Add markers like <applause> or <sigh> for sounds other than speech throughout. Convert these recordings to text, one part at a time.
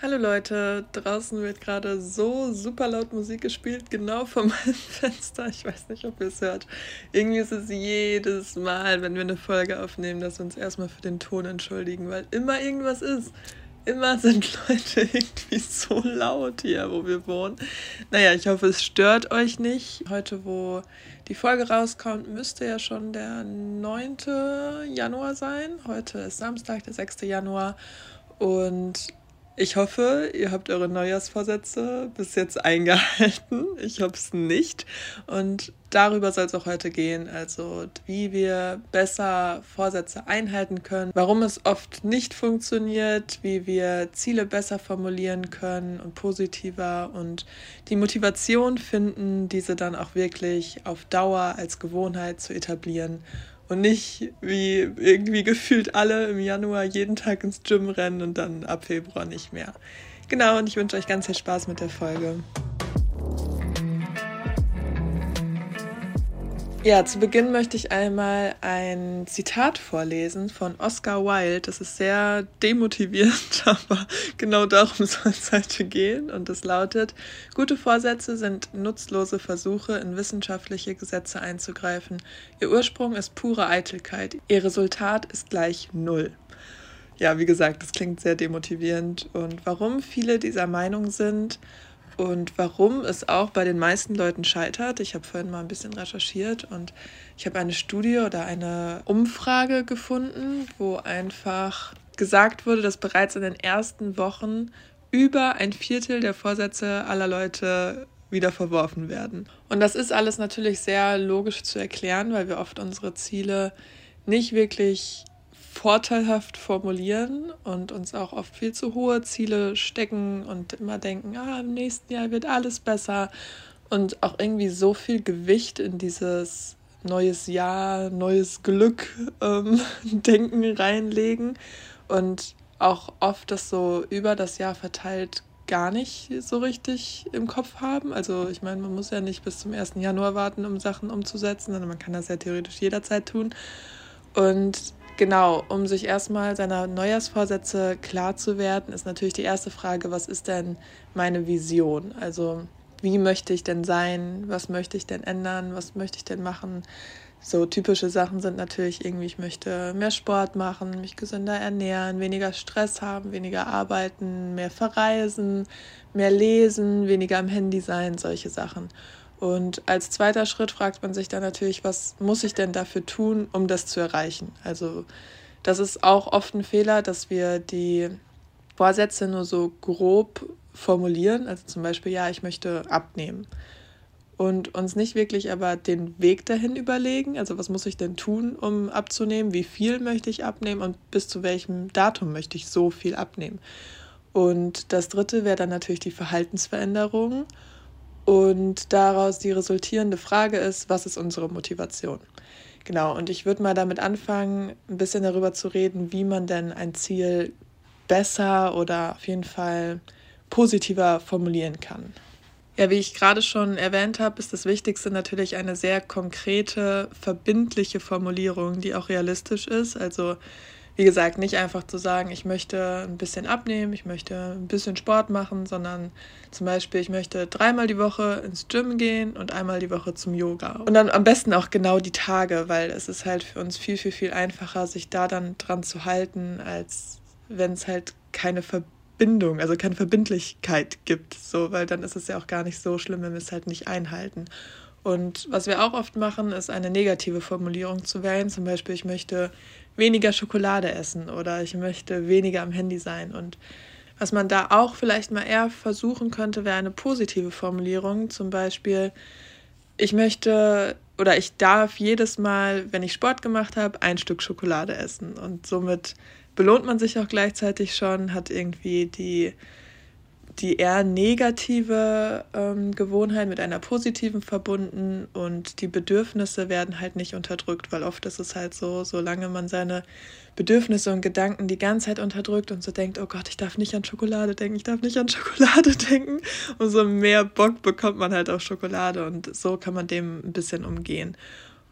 Hallo Leute, draußen wird gerade so super laut Musik gespielt, genau vor <laughs> meinem Fenster. Ich weiß nicht, ob ihr es hört. Irgendwie ist es jedes Mal, wenn wir eine Folge aufnehmen, dass wir uns erstmal für den Ton entschuldigen, weil immer irgendwas ist. Immer sind <laughs> Leute irgendwie so laut hier, wo wir wohnen. Naja, ich hoffe, es stört euch nicht. Heute, wo die Folge rauskommt, müsste ja schon der 9. Januar sein. Heute ist Samstag, der 6. Januar. Und ich hoffe, ihr habt eure Neujahrsvorsätze bis jetzt eingehalten. Ich hoffe es nicht. Und darüber soll es auch heute gehen. Also wie wir besser Vorsätze einhalten können, warum es oft nicht funktioniert, wie wir Ziele besser formulieren können und positiver und die Motivation finden, diese dann auch wirklich auf Dauer als Gewohnheit zu etablieren und nicht wie irgendwie gefühlt alle im Januar jeden Tag ins Gym rennen und dann ab Februar nicht mehr. Genau, und ich wünsche euch ganz viel Spaß mit der Folge. Ja, zu Beginn möchte ich einmal ein Zitat vorlesen von Oscar Wilde. Das ist sehr demotivierend, <laughs> aber genau darum soll es heute gehen. Und es lautet, gute Vorsätze sind nutzlose Versuche, in wissenschaftliche Gesetze einzugreifen. Ihr Ursprung ist pure Eitelkeit. Ihr Resultat ist gleich Null. Ja, wie gesagt, das klingt sehr demotivierend. Und warum viele dieser Meinung sind, und warum es auch bei den meisten Leuten scheitert. Ich habe vorhin mal ein bisschen recherchiert und ich habe eine Studie oder eine Umfrage gefunden, wo einfach gesagt wurde, dass bereits in den ersten Wochen über ein Viertel der Vorsätze aller Leute wieder verworfen werden. Und das ist alles natürlich sehr logisch zu erklären, weil wir oft unsere Ziele nicht wirklich vorteilhaft formulieren und uns auch oft viel zu hohe Ziele stecken und immer denken, ah, im nächsten Jahr wird alles besser und auch irgendwie so viel Gewicht in dieses neues Jahr, neues Glück ähm, <laughs> Denken reinlegen und auch oft das so über das Jahr verteilt gar nicht so richtig im Kopf haben. Also ich meine, man muss ja nicht bis zum 1. Januar warten, um Sachen umzusetzen, sondern man kann das ja theoretisch jederzeit tun. Und Genau, um sich erstmal seiner Neujahrsvorsätze klar zu werden, ist natürlich die erste Frage, was ist denn meine Vision? Also wie möchte ich denn sein? Was möchte ich denn ändern? Was möchte ich denn machen? So typische Sachen sind natürlich irgendwie, ich möchte mehr Sport machen, mich gesünder ernähren, weniger Stress haben, weniger arbeiten, mehr verreisen, mehr lesen, weniger am Handy sein, solche Sachen. Und als zweiter Schritt fragt man sich dann natürlich, was muss ich denn dafür tun, um das zu erreichen? Also das ist auch oft ein Fehler, dass wir die Vorsätze nur so grob formulieren. Also zum Beispiel, ja, ich möchte abnehmen. Und uns nicht wirklich aber den Weg dahin überlegen. Also was muss ich denn tun, um abzunehmen? Wie viel möchte ich abnehmen und bis zu welchem Datum möchte ich so viel abnehmen? Und das dritte wäre dann natürlich die Verhaltensveränderung. Und daraus die resultierende Frage ist, was ist unsere Motivation? Genau, und ich würde mal damit anfangen, ein bisschen darüber zu reden, wie man denn ein Ziel besser oder auf jeden Fall positiver formulieren kann. Ja, wie ich gerade schon erwähnt habe, ist das Wichtigste natürlich eine sehr konkrete, verbindliche Formulierung, die auch realistisch ist. Also wie gesagt, nicht einfach zu sagen, ich möchte ein bisschen abnehmen, ich möchte ein bisschen Sport machen, sondern zum Beispiel, ich möchte dreimal die Woche ins Gym gehen und einmal die Woche zum Yoga. Und dann am besten auch genau die Tage, weil es ist halt für uns viel, viel, viel einfacher, sich da dann dran zu halten, als wenn es halt keine Verbindung, also keine Verbindlichkeit gibt. So, weil dann ist es ja auch gar nicht so schlimm, wenn wir es halt nicht einhalten. Und was wir auch oft machen, ist eine negative Formulierung zu wählen. Zum Beispiel, ich möchte weniger Schokolade essen oder ich möchte weniger am Handy sein. Und was man da auch vielleicht mal eher versuchen könnte, wäre eine positive Formulierung. Zum Beispiel, ich möchte oder ich darf jedes Mal, wenn ich Sport gemacht habe, ein Stück Schokolade essen. Und somit belohnt man sich auch gleichzeitig schon, hat irgendwie die die eher negative ähm, Gewohnheit mit einer positiven verbunden und die Bedürfnisse werden halt nicht unterdrückt, weil oft ist es halt so, solange man seine Bedürfnisse und Gedanken die ganze Zeit unterdrückt und so denkt, oh Gott, ich darf nicht an Schokolade denken, ich darf nicht an Schokolade <laughs> denken, umso mehr Bock bekommt man halt auf Schokolade und so kann man dem ein bisschen umgehen.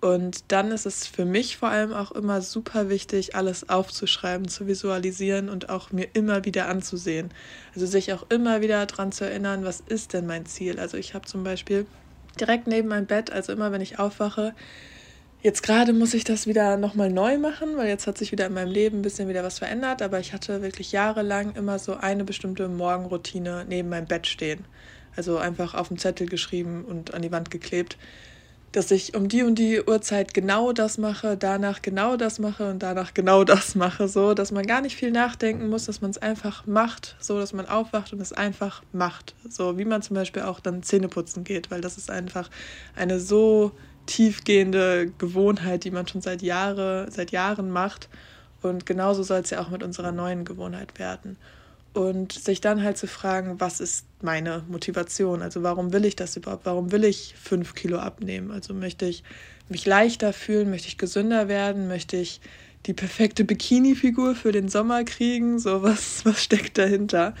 Und dann ist es für mich vor allem auch immer super wichtig, alles aufzuschreiben, zu visualisieren und auch mir immer wieder anzusehen. Also sich auch immer wieder daran zu erinnern, was ist denn mein Ziel. Also ich habe zum Beispiel direkt neben meinem Bett, also immer wenn ich aufwache, Jetzt gerade muss ich das wieder nochmal neu machen, weil jetzt hat sich wieder in meinem Leben ein bisschen wieder was verändert. Aber ich hatte wirklich jahrelang immer so eine bestimmte Morgenroutine neben meinem Bett stehen. Also einfach auf dem Zettel geschrieben und an die Wand geklebt dass ich um die und die Uhrzeit genau das mache, danach genau das mache und danach genau das mache, so dass man gar nicht viel nachdenken muss, dass man es einfach macht, so dass man aufwacht und es einfach macht, so wie man zum Beispiel auch dann Zähne putzen geht, weil das ist einfach eine so tiefgehende Gewohnheit, die man schon seit Jahre, seit Jahren macht. Und genauso soll es ja auch mit unserer neuen Gewohnheit werden und sich dann halt zu fragen, was ist meine Motivation? Also warum will ich das überhaupt? Warum will ich fünf Kilo abnehmen? Also möchte ich mich leichter fühlen? Möchte ich gesünder werden? Möchte ich die perfekte Bikini-Figur für den Sommer kriegen? So was, <laughs> was steckt dahinter?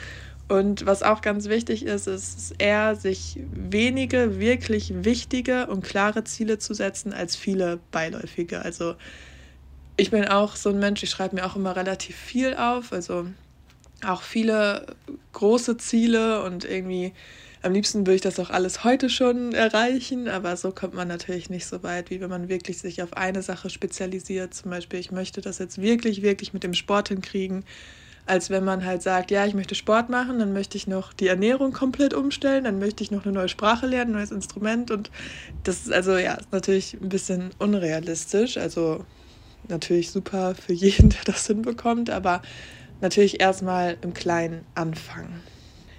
Und was auch ganz wichtig ist, ist eher, sich wenige wirklich wichtige und klare Ziele zu setzen, als viele beiläufige. Also ich bin auch so ein Mensch, ich schreibe mir auch immer relativ viel auf. Also auch viele große Ziele und irgendwie am liebsten würde ich das auch alles heute schon erreichen, aber so kommt man natürlich nicht so weit, wie wenn man wirklich sich auf eine Sache spezialisiert. Zum Beispiel, ich möchte das jetzt wirklich, wirklich mit dem Sport hinkriegen, als wenn man halt sagt, ja, ich möchte Sport machen, dann möchte ich noch die Ernährung komplett umstellen, dann möchte ich noch eine neue Sprache lernen, ein neues Instrument und das ist also ja, ist natürlich ein bisschen unrealistisch, also natürlich super für jeden, <laughs> der das hinbekommt, aber natürlich erstmal im Kleinen anfangen.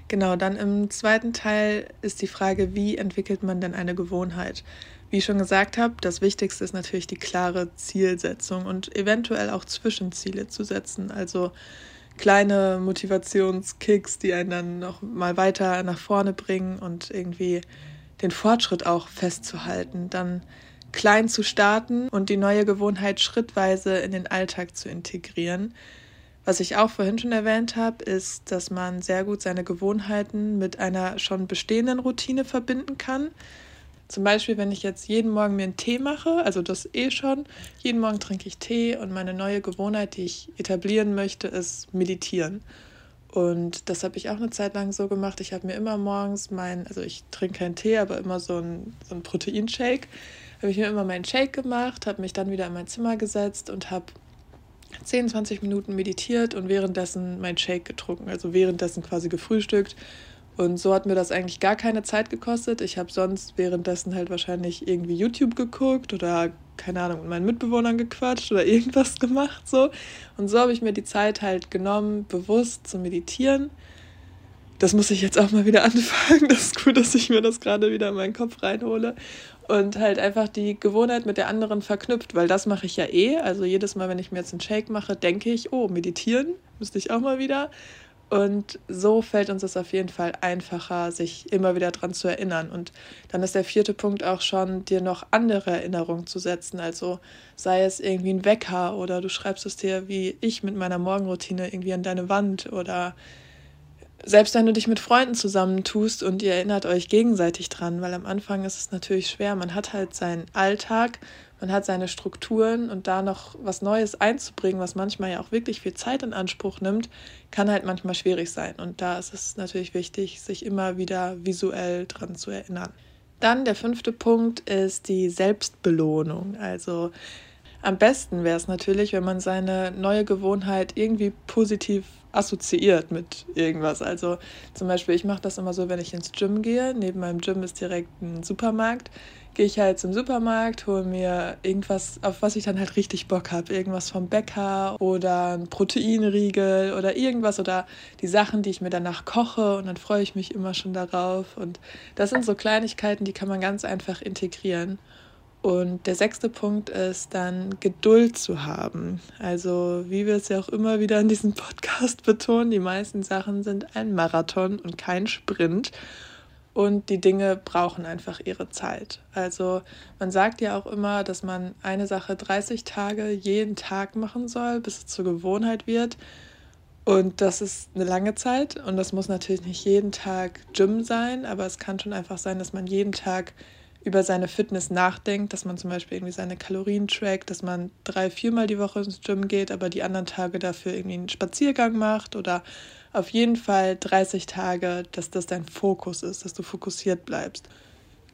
Genau, dann im zweiten Teil ist die Frage, wie entwickelt man denn eine Gewohnheit? Wie ich schon gesagt habe, das Wichtigste ist natürlich die klare Zielsetzung und eventuell auch Zwischenziele zu setzen. Also kleine Motivationskicks, die einen dann noch mal weiter nach vorne bringen und irgendwie den Fortschritt auch festzuhalten. Dann klein zu starten und die neue Gewohnheit schrittweise in den Alltag zu integrieren. Was ich auch vorhin schon erwähnt habe, ist, dass man sehr gut seine Gewohnheiten mit einer schon bestehenden Routine verbinden kann. Zum Beispiel, wenn ich jetzt jeden Morgen mir einen Tee mache, also das eh schon, jeden Morgen trinke ich Tee und meine neue Gewohnheit, die ich etablieren möchte, ist meditieren. Und das habe ich auch eine Zeit lang so gemacht. Ich habe mir immer morgens mein, also ich trinke keinen Tee, aber immer so ein, so ein Proteinshake. Habe ich mir immer meinen Shake gemacht, habe mich dann wieder in mein Zimmer gesetzt und habe 10, 20 Minuten meditiert und währenddessen mein Shake getrunken, also währenddessen quasi gefrühstückt. Und so hat mir das eigentlich gar keine Zeit gekostet. Ich habe sonst währenddessen halt wahrscheinlich irgendwie YouTube geguckt oder keine Ahnung, mit meinen Mitbewohnern gequatscht oder irgendwas gemacht so. Und so habe ich mir die Zeit halt genommen, bewusst zu meditieren. Das muss ich jetzt auch mal wieder <laughs> anfangen. Das ist gut, dass ich mir das gerade wieder in meinen Kopf reinhole und halt einfach die Gewohnheit mit der anderen verknüpft, weil das mache ich ja eh. Also jedes Mal, wenn ich mir jetzt einen Shake mache, denke ich, oh, meditieren müsste ich auch mal wieder. Und so fällt uns es auf jeden Fall einfacher, sich immer wieder dran zu erinnern. Und dann ist der vierte Punkt auch schon, dir noch andere Erinnerungen zu setzen. Also sei es irgendwie ein Wecker oder du schreibst es dir wie ich mit meiner Morgenroutine irgendwie an deine Wand oder selbst wenn du dich mit Freunden zusammentust und ihr erinnert euch gegenseitig dran, weil am Anfang ist es natürlich schwer. Man hat halt seinen Alltag, man hat seine Strukturen und da noch was Neues einzubringen, was manchmal ja auch wirklich viel Zeit in Anspruch nimmt, kann halt manchmal schwierig sein. Und da ist es natürlich wichtig, sich immer wieder visuell dran zu erinnern. Dann der fünfte Punkt ist die Selbstbelohnung. Also am besten wäre es natürlich, wenn man seine neue Gewohnheit irgendwie positiv assoziiert mit irgendwas. Also zum Beispiel, ich mache das immer so, wenn ich ins Gym gehe. Neben meinem Gym ist direkt ein Supermarkt. Gehe ich halt zum Supermarkt, hole mir irgendwas, auf was ich dann halt richtig Bock habe. Irgendwas vom Bäcker oder ein Proteinriegel oder irgendwas oder die Sachen, die ich mir danach koche und dann freue ich mich immer schon darauf. Und das sind so Kleinigkeiten, die kann man ganz einfach integrieren. Und der sechste Punkt ist dann Geduld zu haben. Also wie wir es ja auch immer wieder in diesem Podcast <laughs> betonen, die meisten Sachen sind ein Marathon und kein Sprint. Und die Dinge brauchen einfach ihre Zeit. Also man sagt ja auch immer, dass man eine Sache 30 Tage jeden Tag machen soll, bis es zur Gewohnheit wird. Und das ist eine lange Zeit. Und das muss natürlich nicht jeden Tag Gym sein, aber es kann schon einfach sein, dass man jeden Tag über seine Fitness nachdenkt, dass man zum Beispiel irgendwie seine Kalorien trackt, dass man drei, viermal die Woche ins Gym geht, aber die anderen Tage dafür irgendwie einen Spaziergang macht oder auf jeden Fall 30 Tage, dass das dein Fokus ist, dass du fokussiert bleibst.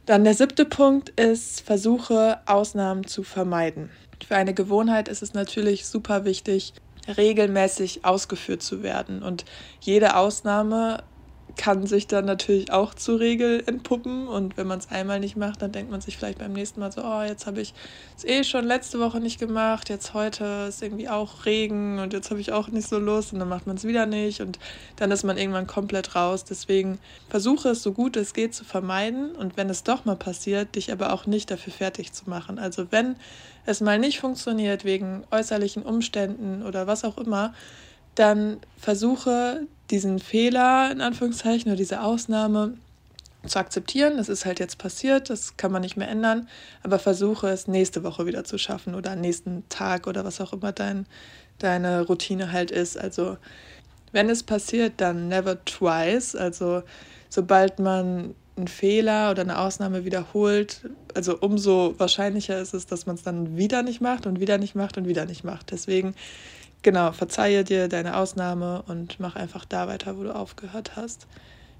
Dann der siebte Punkt ist, versuche Ausnahmen zu vermeiden. Für eine Gewohnheit ist es natürlich super wichtig, regelmäßig ausgeführt zu werden. Und jede Ausnahme kann sich dann natürlich auch zur Regel entpuppen. Und wenn man es einmal nicht macht, dann denkt man sich vielleicht beim nächsten Mal so, oh, jetzt habe ich es eh schon letzte Woche nicht gemacht, jetzt heute ist irgendwie auch Regen und jetzt habe ich auch nicht so Lust und dann macht man es wieder nicht und dann ist man irgendwann komplett raus. Deswegen versuche es so gut es geht zu vermeiden und wenn es doch mal passiert, dich aber auch nicht dafür fertig zu machen. Also wenn es mal nicht funktioniert wegen äußerlichen Umständen oder was auch immer, dann versuche diesen Fehler in Anführungszeichen oder diese Ausnahme zu akzeptieren. Das ist halt jetzt passiert, das kann man nicht mehr ändern, aber versuche es nächste Woche wieder zu schaffen oder am nächsten Tag oder was auch immer dein, deine Routine halt ist. Also wenn es passiert, dann never twice. Also sobald man einen Fehler oder eine Ausnahme wiederholt, also umso wahrscheinlicher ist es, dass man es dann wieder nicht macht und wieder nicht macht und wieder nicht macht. Deswegen genau, verzeihe dir deine Ausnahme und mach einfach da weiter, wo du aufgehört hast.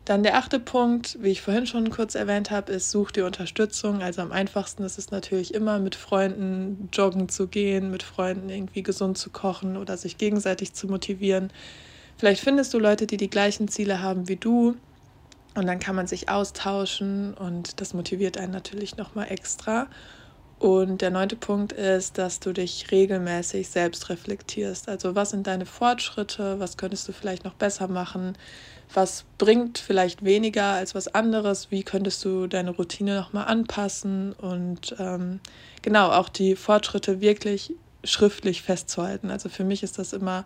Dann der achte Punkt, wie ich vorhin schon kurz erwähnt habe, ist, such dir Unterstützung. Also am einfachsten ist es natürlich immer, mit Freunden joggen zu gehen, mit Freunden irgendwie gesund zu kochen oder sich gegenseitig zu motivieren. Vielleicht findest du Leute, die die gleichen Ziele haben wie du und dann kann man sich austauschen und das motiviert einen natürlich nochmal extra. Und der neunte Punkt ist, dass du dich regelmäßig selbst reflektierst. Also was sind deine Fortschritte, was könntest du vielleicht noch besser machen, was bringt vielleicht weniger als was anderes, wie könntest du deine Routine nochmal anpassen? Und ähm, genau auch die Fortschritte wirklich schriftlich festzuhalten. Also für mich ist das immer,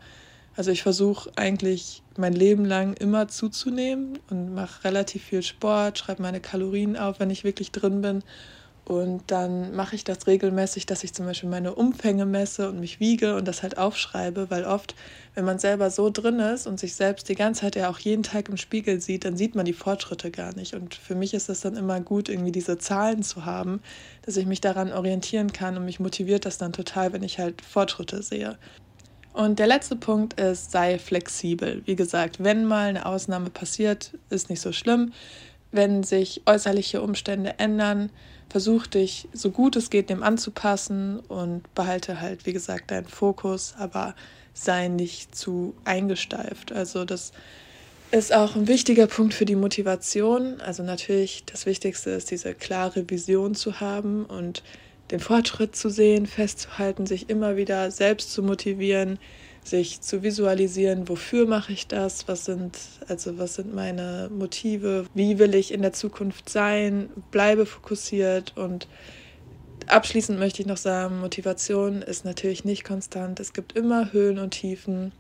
also ich versuche eigentlich mein Leben lang immer zuzunehmen und mache relativ viel Sport, schreibe meine Kalorien auf, wenn ich wirklich drin bin und dann mache ich das regelmäßig, dass ich zum Beispiel meine Umfänge messe und mich wiege und das halt aufschreibe, weil oft, wenn man selber so drin ist und sich selbst die ganze Zeit ja auch jeden Tag im Spiegel sieht, dann sieht man die Fortschritte gar nicht. Und für mich ist es dann immer gut, irgendwie diese Zahlen zu haben, dass ich mich daran orientieren kann und mich motiviert das dann total, wenn ich halt Fortschritte sehe. Und der letzte Punkt ist, sei flexibel. Wie gesagt, wenn mal eine Ausnahme passiert, ist nicht so schlimm. Wenn sich äußerliche Umstände ändern, versuch dich so gut es geht dem anzupassen und behalte halt, wie gesagt, deinen Fokus, aber sei nicht zu eingesteift. Also das ist auch ein wichtiger Punkt für die Motivation. Also natürlich das Wichtigste ist, diese klare Vision zu haben und den Fortschritt zu sehen, festzuhalten, sich immer wieder selbst zu motivieren, sich zu visualisieren, wofür mache ich das, was sind, also was sind meine Motive, wie will ich in der Zukunft sein, bleibe fokussiert und abschließend möchte ich noch sagen, Motivation ist natürlich nicht konstant, es gibt immer Höhen und Tiefen.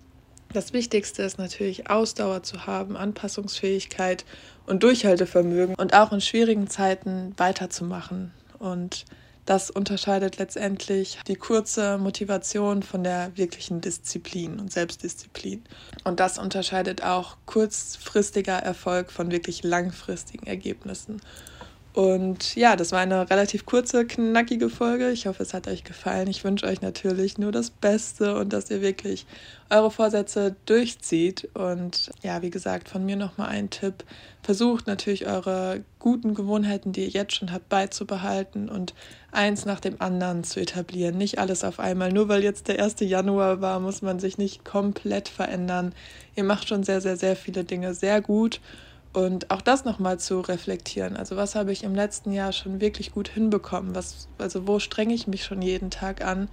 Das Wichtigste ist natürlich Ausdauer zu haben, Anpassungsfähigkeit und Durchhaltevermögen und auch in schwierigen Zeiten weiterzumachen und das unterscheidet letztendlich die kurze Motivation von der wirklichen Disziplin und Selbstdisziplin. Und das unterscheidet auch kurzfristiger Erfolg von wirklich langfristigen Ergebnissen. Und ja, das war eine relativ kurze, knackige Folge. Ich hoffe, es hat euch gefallen. Ich wünsche euch natürlich nur das Beste und dass ihr wirklich eure Vorsätze durchzieht. Und ja, wie gesagt, von mir nochmal ein Tipp. Versucht natürlich eure guten Gewohnheiten, die ihr jetzt schon habt, beizubehalten und eins nach dem anderen zu etablieren. Nicht alles auf einmal. Nur weil jetzt der 1. Januar war, muss man sich nicht komplett verändern. Ihr macht schon sehr, sehr, sehr viele Dinge sehr gut. Und auch das nochmal zu reflektieren. Also was habe ich im letzten Jahr schon wirklich gut hinbekommen? Was, also wo strenge ich mich schon jeden Tag an?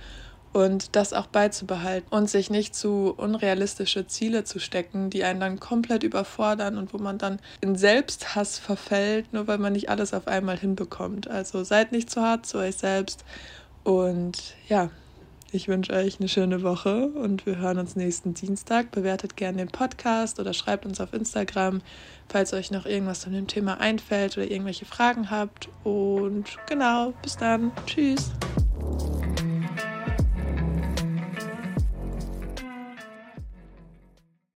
Und das auch beizubehalten und sich nicht zu unrealistische Ziele zu stecken, die einen dann komplett überfordern und wo man dann in Selbsthass verfällt, nur weil man nicht alles auf einmal hinbekommt. Also seid nicht zu hart zu euch selbst. Und ja, ich wünsche euch eine schöne Woche und wir hören uns nächsten Dienstag. Bewertet gerne den Podcast oder schreibt uns auf Instagram, falls euch noch irgendwas zu dem Thema einfällt oder irgendwelche Fragen habt. Und genau, bis dann. Tschüss.